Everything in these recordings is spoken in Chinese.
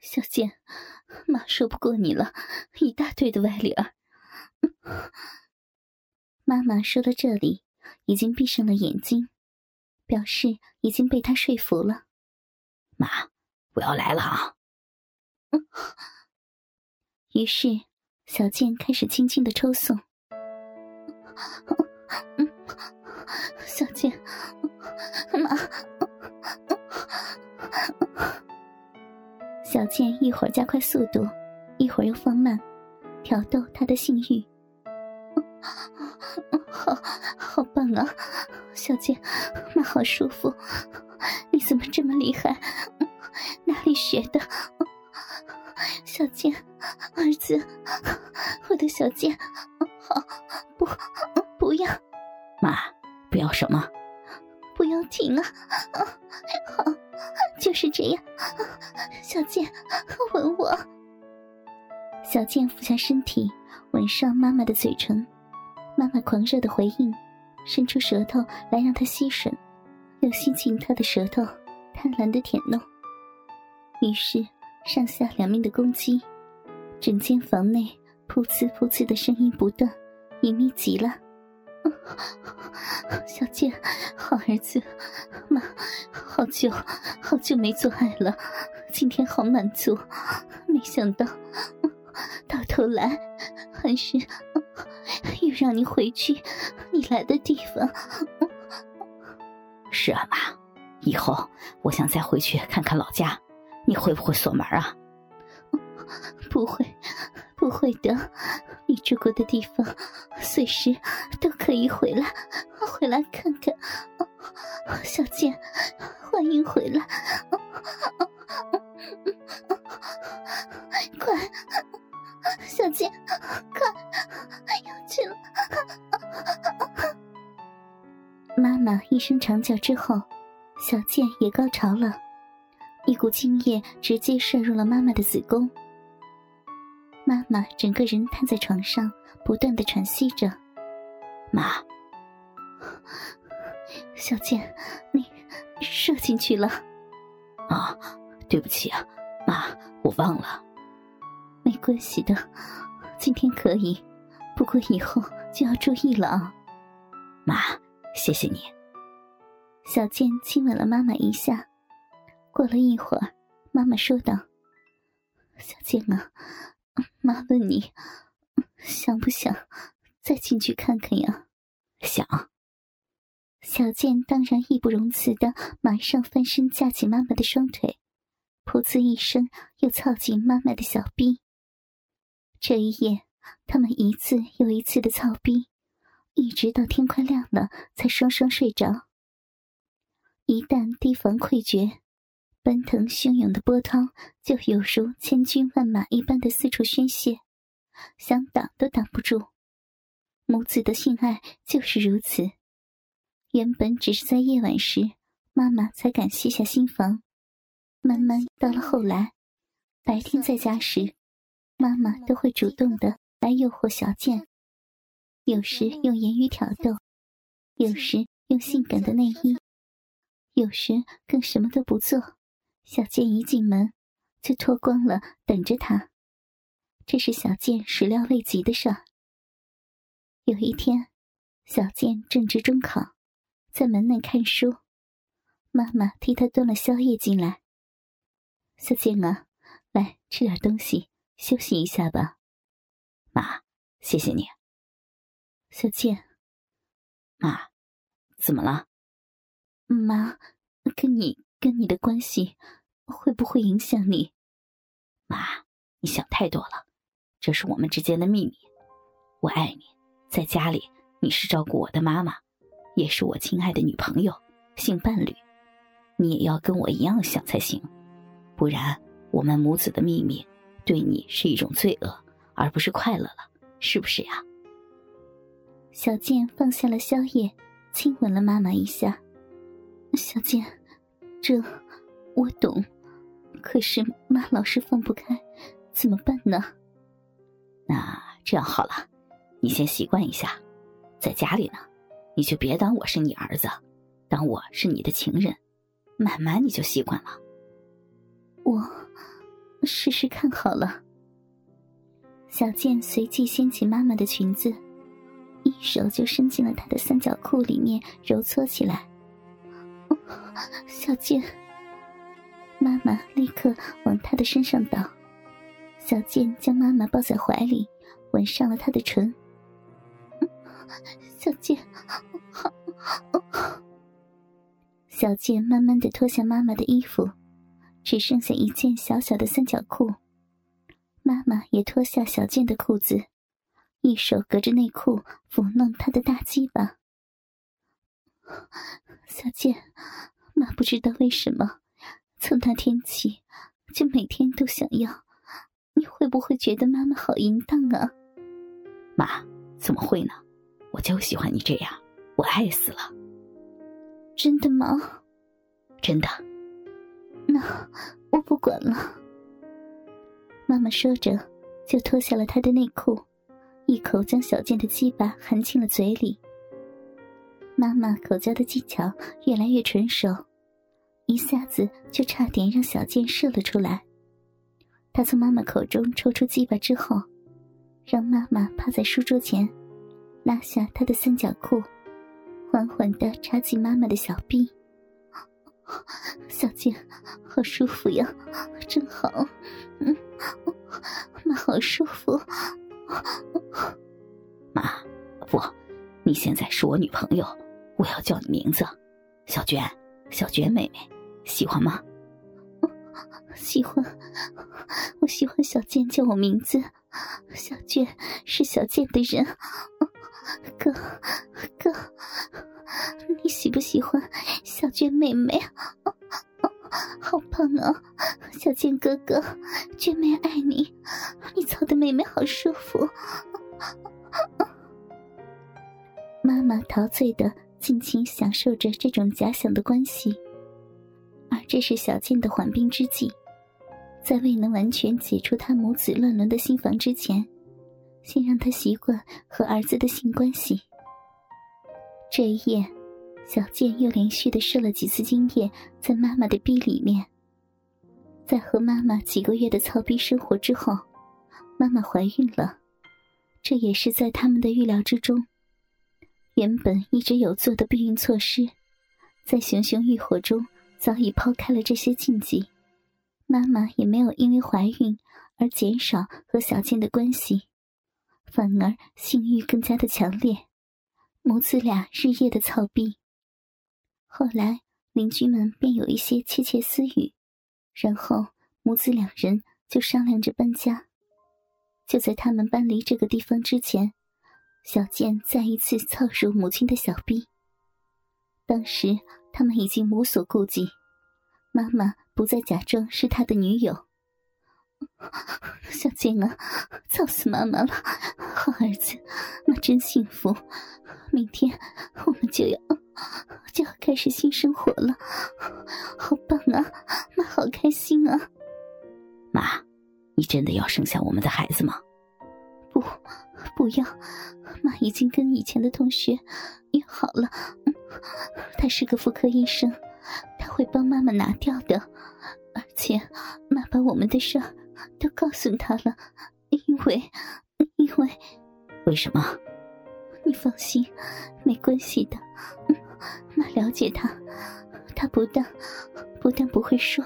小健，妈说不过你了，一大堆的歪理儿。妈妈说到这里，已经闭上了眼睛，表示已经被他说服了。妈，我要来了啊！于是小健开始轻轻的抽送。小健，小健一会儿加快速度，一会儿又放慢，挑逗他的性欲。好 好棒啊，小健，妈好舒服。你怎么这么厉害？哪里学的？小健，儿子，我的小健，好，不，不要，妈，不要什么？不要停啊！好，是这样。小贱，吻我。小贱俯下身体，吻上妈妈的嘴唇。妈妈狂热的回应，伸出舌头来让他吸吮，又吸进他的舌头，贪婪的舔弄。于是上下两面的攻击，整间房内噗呲噗呲的声音不断，隐秘极了。小健，好儿子，妈，好久好久没做爱了，今天好满足，没想到到头来还是又让你回去你来的地方。是啊，妈，以后我想再回去看看老家，你会不会锁门啊？不会，不会的。你住过的地方，随时都可以回来，回来看看。小健，欢迎回来！快，小健，快要去了！妈妈一声长叫之后，小健也高潮了，一股精液直接射入了妈妈的子宫。妈妈整个人瘫在床上，不断的喘息着。妈，小健，你射进去了。啊，对不起啊，妈，我忘了。没关系的，今天可以，不过以后就要注意了啊。妈，谢谢你。小健亲吻了妈妈一下。过了一会儿，妈妈说道：“小健啊。”妈问你，想不想再进去看看呀？想。小健当然义不容辞的，马上翻身架起妈妈的双腿，噗呲一声又操进妈妈的小臂。这一夜，他们一次又一次的操逼，一直到天快亮了才双双睡着。一旦提防溃决。奔腾汹涌的波涛，就有如千军万马一般的四处宣泄，想挡都挡不住。母子的性爱就是如此。原本只是在夜晚时，妈妈才敢卸下心防。慢慢到了后来，白天在家时，妈妈都会主动的来诱惑小健，有时用言语挑逗，有时用性感的内衣，有时更什么都不做。小健一进门，就脱光了等着他。这是小健始料未及的事儿。有一天，小健正值中考，在门内看书，妈妈替他端了宵夜进来。小健啊，来吃点东西，休息一下吧。妈，谢谢你。小健，妈，怎么了？妈，跟你跟你的关系。会不会影响你，妈？你想太多了，这是我们之间的秘密。我爱你，在家里你是照顾我的妈妈，也是我亲爱的女朋友、性伴侣。你也要跟我一样想才行，不然我们母子的秘密对你是一种罪恶，而不是快乐了，是不是呀？小健放下了宵夜，亲吻了妈妈一下。小健，这我懂。可是妈老是放不开，怎么办呢？那这样好了，你先习惯一下，在家里呢，你就别当我是你儿子，当我是你的情人，慢慢你就习惯了。我试试看好了。小健随即掀起妈妈的裙子，一手就伸进了她的三角裤里面揉搓起来。小健，妈妈立刻往他的身上倒。小健将妈妈抱在怀里，吻上了她的唇。小健，小健慢慢的脱下妈妈的衣服，只剩下一件小小的三角裤。妈妈也脱下小健的裤子，一手隔着内裤抚弄他的大鸡巴。小健，妈不知道为什么，从那天起就每天都想要。你会不会觉得妈妈好淫荡啊？妈，怎么会呢？我就喜欢你这样，我爱死了。真的吗？真的。那我不管了。妈妈说着，就脱下了她的内裤，一口将小健的鸡巴含进了嘴里。妈妈口交的技巧越来越纯熟，一下子就差点让小健射了出来。他从妈妈口中抽出鸡巴之后，让妈妈趴在书桌前，拉下她的三角裤，缓缓地插进妈妈的小臂。小健，好舒服呀，真好，嗯，妈好舒服。妈，不，你现在是我女朋友，我要叫你名字，小娟，小娟妹妹，喜欢吗？喜欢，我喜欢小贱叫我名字，小娟是小贱的人，哥，哥。你喜不喜欢小娟妹妹？好棒啊，小贱哥哥，娟妹爱你，你操的妹妹好舒服。妈妈陶醉的尽情享受着这种假想的关系，而这是小健的缓兵之计，在未能完全解除他母子乱伦的心房之前，先让他习惯和儿子的性关系。这一夜，小健又连续的射了几次精液在妈妈的逼里面。在和妈妈几个月的操逼生活之后，妈妈怀孕了，这也是在他们的预料之中。原本一直有做的避孕措施，在熊熊欲火中早已抛开了这些禁忌，妈妈也没有因为怀孕而减少和小健的关系，反而性欲更加的强烈。母子俩日夜的操逼，后来邻居们便有一些窃窃私语，然后母子两人就商量着搬家。就在他们搬离这个地方之前，小健再一次操入母亲的小臂。当时他们已经无所顾忌，妈妈不再假装是他的女友。小健啊，操死妈妈了！好儿子，妈真幸福。明天我们就要就要开始新生活了，好棒啊！妈好开心啊！妈，你真的要生下我们的孩子吗？不，不要。妈已经跟以前的同学约好了，他是个妇科医生，他会帮妈妈拿掉的。而且妈把我们的事都告诉他了，因为因为为什么？你放心，没关系的。妈了解他，他不但不但不会说，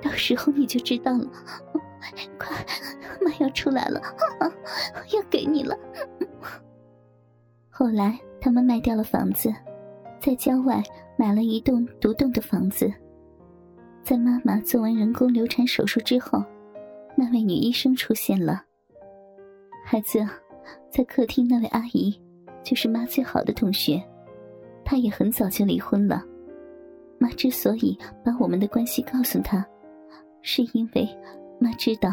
到时候你就知道了。快，妈要出来了，要给你了。后来他们卖掉了房子，在郊外买了一栋独栋的房子。在妈妈做完人工流产手术之后，那位女医生出现了，孩子。在客厅那位阿姨，就是妈最好的同学，她也很早就离婚了。妈之所以把我们的关系告诉她，是因为妈知道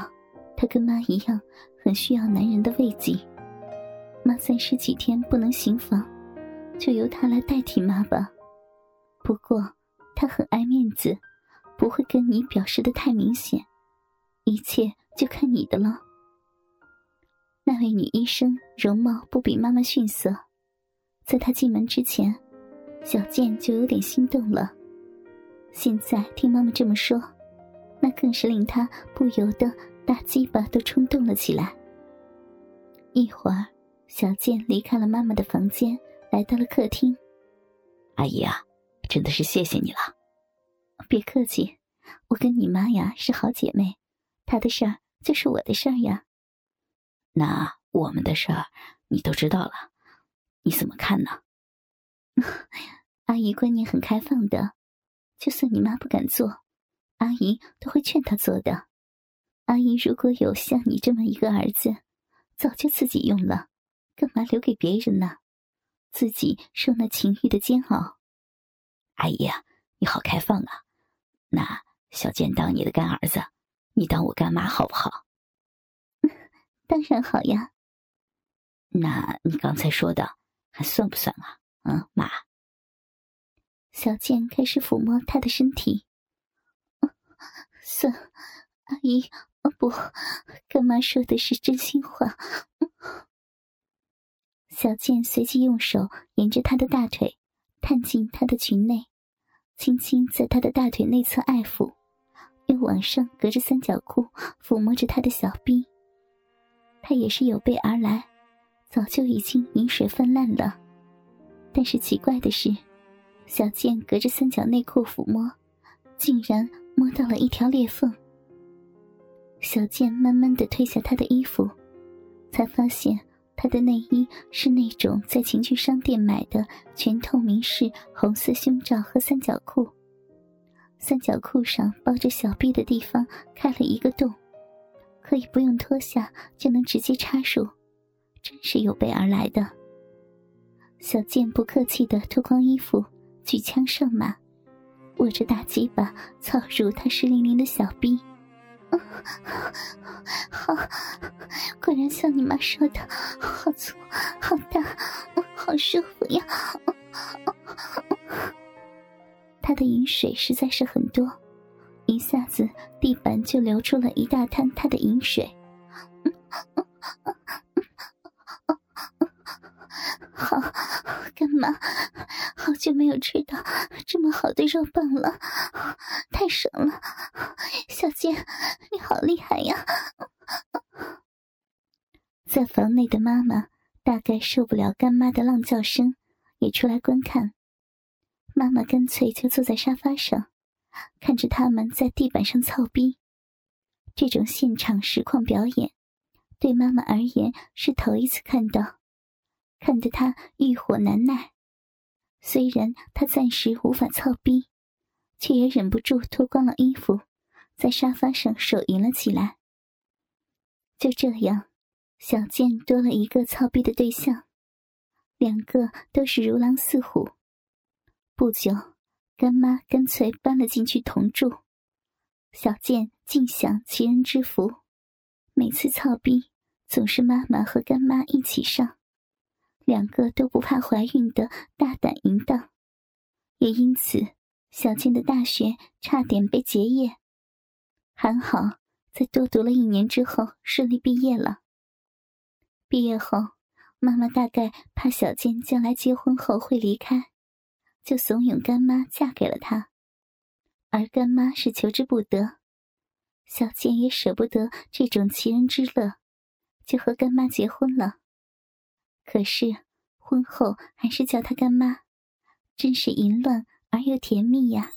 她跟妈一样很需要男人的慰藉。妈暂时几天不能行房，就由她来代替妈吧。不过她很爱面子，不会跟你表示的太明显，一切就看你的了。那位女医生容貌不比妈妈逊色，在她进门之前，小健就有点心动了。现在听妈妈这么说，那更是令他不由得大鸡巴都冲动了起来。一会儿，小健离开了妈妈的房间，来到了客厅。阿姨啊，真的是谢谢你了。别客气，我跟你妈呀是好姐妹，她的事儿就是我的事儿呀。那我们的事儿你都知道了，你怎么看呢？阿姨观念很开放的，就算你妈不敢做，阿姨都会劝他做的。阿姨如果有像你这么一个儿子，早就自己用了，干嘛留给别人呢？自己受那情欲的煎熬。阿姨啊，你好开放啊！那小健当你的干儿子，你当我干妈好不好？当然好呀。那你刚才说的还算不算啊？嗯，妈。小健开始抚摸他的身体。算，阿姨，不，干妈说的是真心话。小健随即用手沿着他的大腿探进他的裙内，轻轻在他的大腿内侧爱抚，又往上隔着三角裤抚摸着他的小臂。他也是有备而来，早就已经饮水泛滥了。但是奇怪的是。小健隔着三角内裤抚摸，竟然摸到了一条裂缝。小健慢慢的褪下他的衣服，才发现他的内衣是那种在情趣商店买的全透明式红色胸罩和三角裤。三角裤上包着小臂的地方开了一个洞，可以不用脱下就能直接插入，真是有备而来的。小健不客气的脱光衣服。举枪上马，握着大鸡巴操入他湿淋淋的小臂。好，果然像你妈说的，好粗，好大，好舒服呀！他的饮水实在是很多，一下子地板就流出了一大滩他的饮水。好，干嘛？好久没有吃到这么好的肉棒了，太爽了！小健，你好厉害呀！在房内的妈妈大概受不了干妈的浪叫声，也出来观看。妈妈干脆就坐在沙发上，看着他们在地板上操逼。这种现场实况表演，对妈妈而言是头一次看到。看得他欲火难耐，虽然他暂时无法操逼，却也忍不住脱光了衣服，在沙发上手淫了起来。就这样，小健多了一个操逼的对象，两个都是如狼似虎。不久，干妈干脆搬了进去同住，小健尽享其人之福，每次操逼总是妈妈和干妈一起上。两个都不怕怀孕的大胆淫荡，也因此，小健的大学差点被结业。还好，在多读了一年之后顺利毕业了。毕业后，妈妈大概怕小健将来结婚后会离开，就怂恿干妈嫁给了他。而干妈是求之不得，小健也舍不得这种奇人之乐，就和干妈结婚了。可是，婚后还是叫她干妈，真是淫乱而又甜蜜呀。